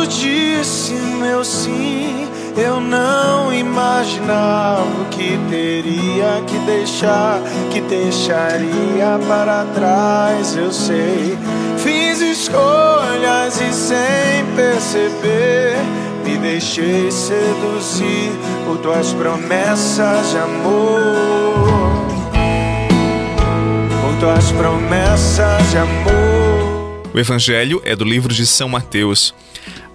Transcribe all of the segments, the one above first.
Quando disse meu sim, eu não imaginava que teria que deixar, que deixaria para trás. Eu sei, fiz escolhas e sem perceber. Me deixei seduzir por tuas promessas de amor. Por tuas promessas de amor. O Evangelho é do livro de São Mateus.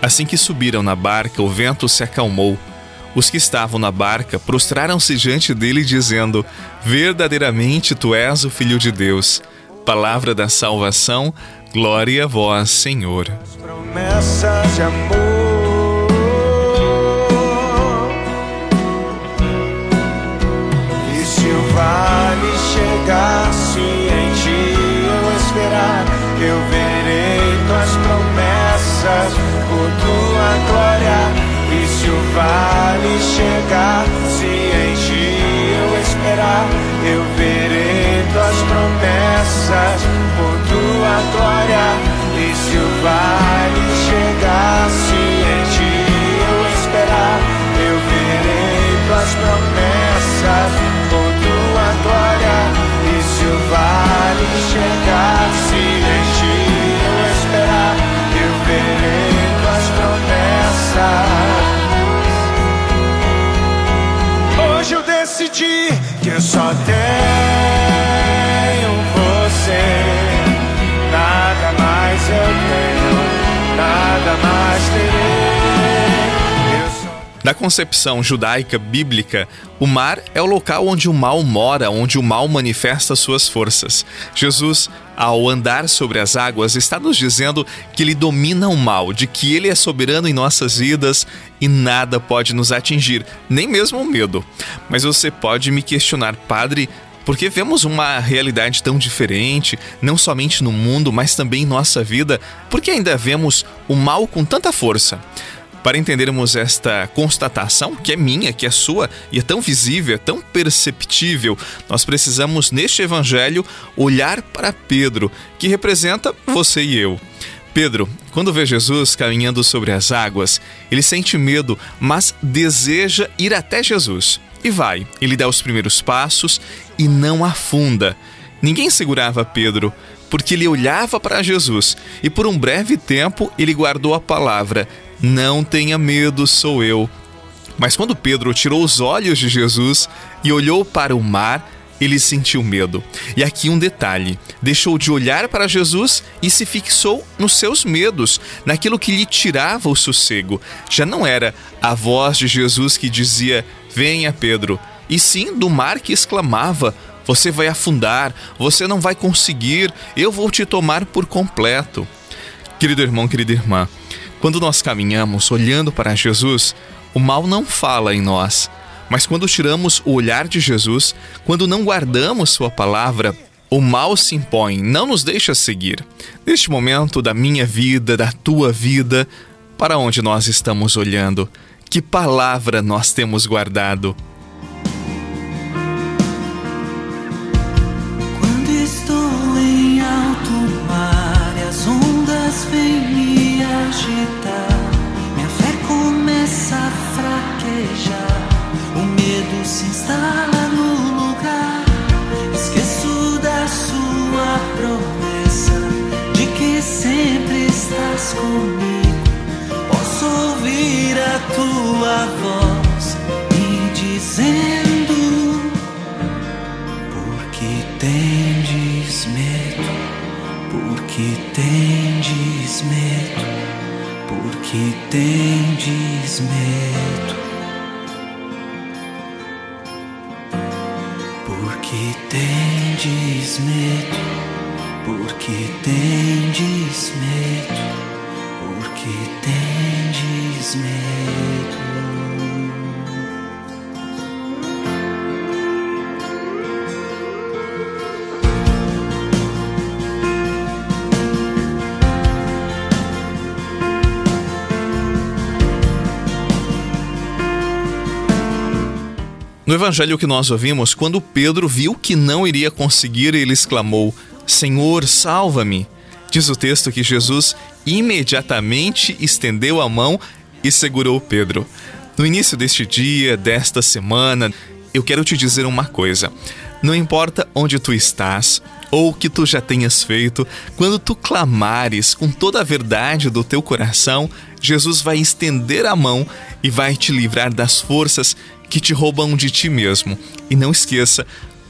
Assim que subiram na barca, o vento se acalmou. Os que estavam na barca prostraram-se diante dele, dizendo: Verdadeiramente tu és o Filho de Deus. Palavra da salvação, glória a vós, Senhor. Promessas de amor. E se o vale chegasse em ti eu esperar, eu verei promessas por tua glória. E se o vale chegar, se em ti eu esperar, eu verei que eu só tenho você. Nada mais eu tenho, nada mais terei. Na concepção judaica bíblica, o mar é o local onde o mal mora, onde o mal manifesta suas forças. Jesus, ao andar sobre as águas, está nos dizendo que ele domina o mal, de que ele é soberano em nossas vidas e nada pode nos atingir, nem mesmo o medo. Mas você pode me questionar, padre, porque vemos uma realidade tão diferente, não somente no mundo, mas também em nossa vida, porque ainda vemos o mal com tanta força. Para entendermos esta constatação, que é minha, que é sua, e é tão visível, é tão perceptível, nós precisamos, neste evangelho, olhar para Pedro, que representa você e eu. Pedro, quando vê Jesus caminhando sobre as águas, ele sente medo, mas deseja ir até Jesus. E vai, ele dá os primeiros passos e não afunda. Ninguém segurava Pedro, porque ele olhava para Jesus e por um breve tempo ele guardou a palavra: Não tenha medo, sou eu. Mas quando Pedro tirou os olhos de Jesus e olhou para o mar, ele sentiu medo. E aqui um detalhe: deixou de olhar para Jesus e se fixou nos seus medos, naquilo que lhe tirava o sossego. Já não era a voz de Jesus que dizia: Venha, Pedro, e sim do mar que exclamava: você vai afundar, você não vai conseguir, eu vou te tomar por completo. Querido irmão, querida irmã, quando nós caminhamos olhando para Jesus, o mal não fala em nós. Mas quando tiramos o olhar de Jesus, quando não guardamos Sua palavra, o mal se impõe, não nos deixa seguir. Neste momento da minha vida, da tua vida, para onde nós estamos olhando? Que palavra nós temos guardado? Comigo. Posso ouvir a tua voz dizendo: Porque tendes medo, porque tendes medo, porque tendes medo. Porque tendes medo, porque tendes medo, porque tendes medo. No evangelho que nós ouvimos, quando Pedro viu que não iria conseguir, ele exclamou: Senhor, salva-me. Diz o texto que Jesus imediatamente estendeu a mão e segurou Pedro. No início deste dia, desta semana, eu quero te dizer uma coisa. Não importa onde tu estás ou o que tu já tenhas feito, quando tu clamares com toda a verdade do teu coração, Jesus vai estender a mão e vai te livrar das forças que te roubam de ti mesmo. E não esqueça,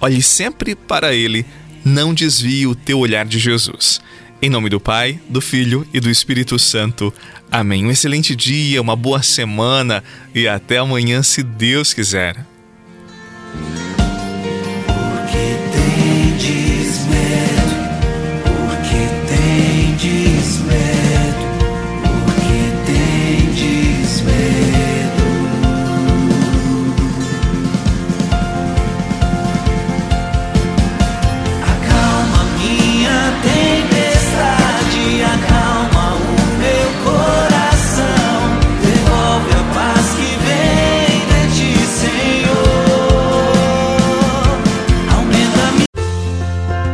olhe sempre para Ele, não desvie o teu olhar de Jesus. Em nome do Pai, do Filho e do Espírito Santo. Amém. Um excelente dia, uma boa semana e até amanhã, se Deus quiser.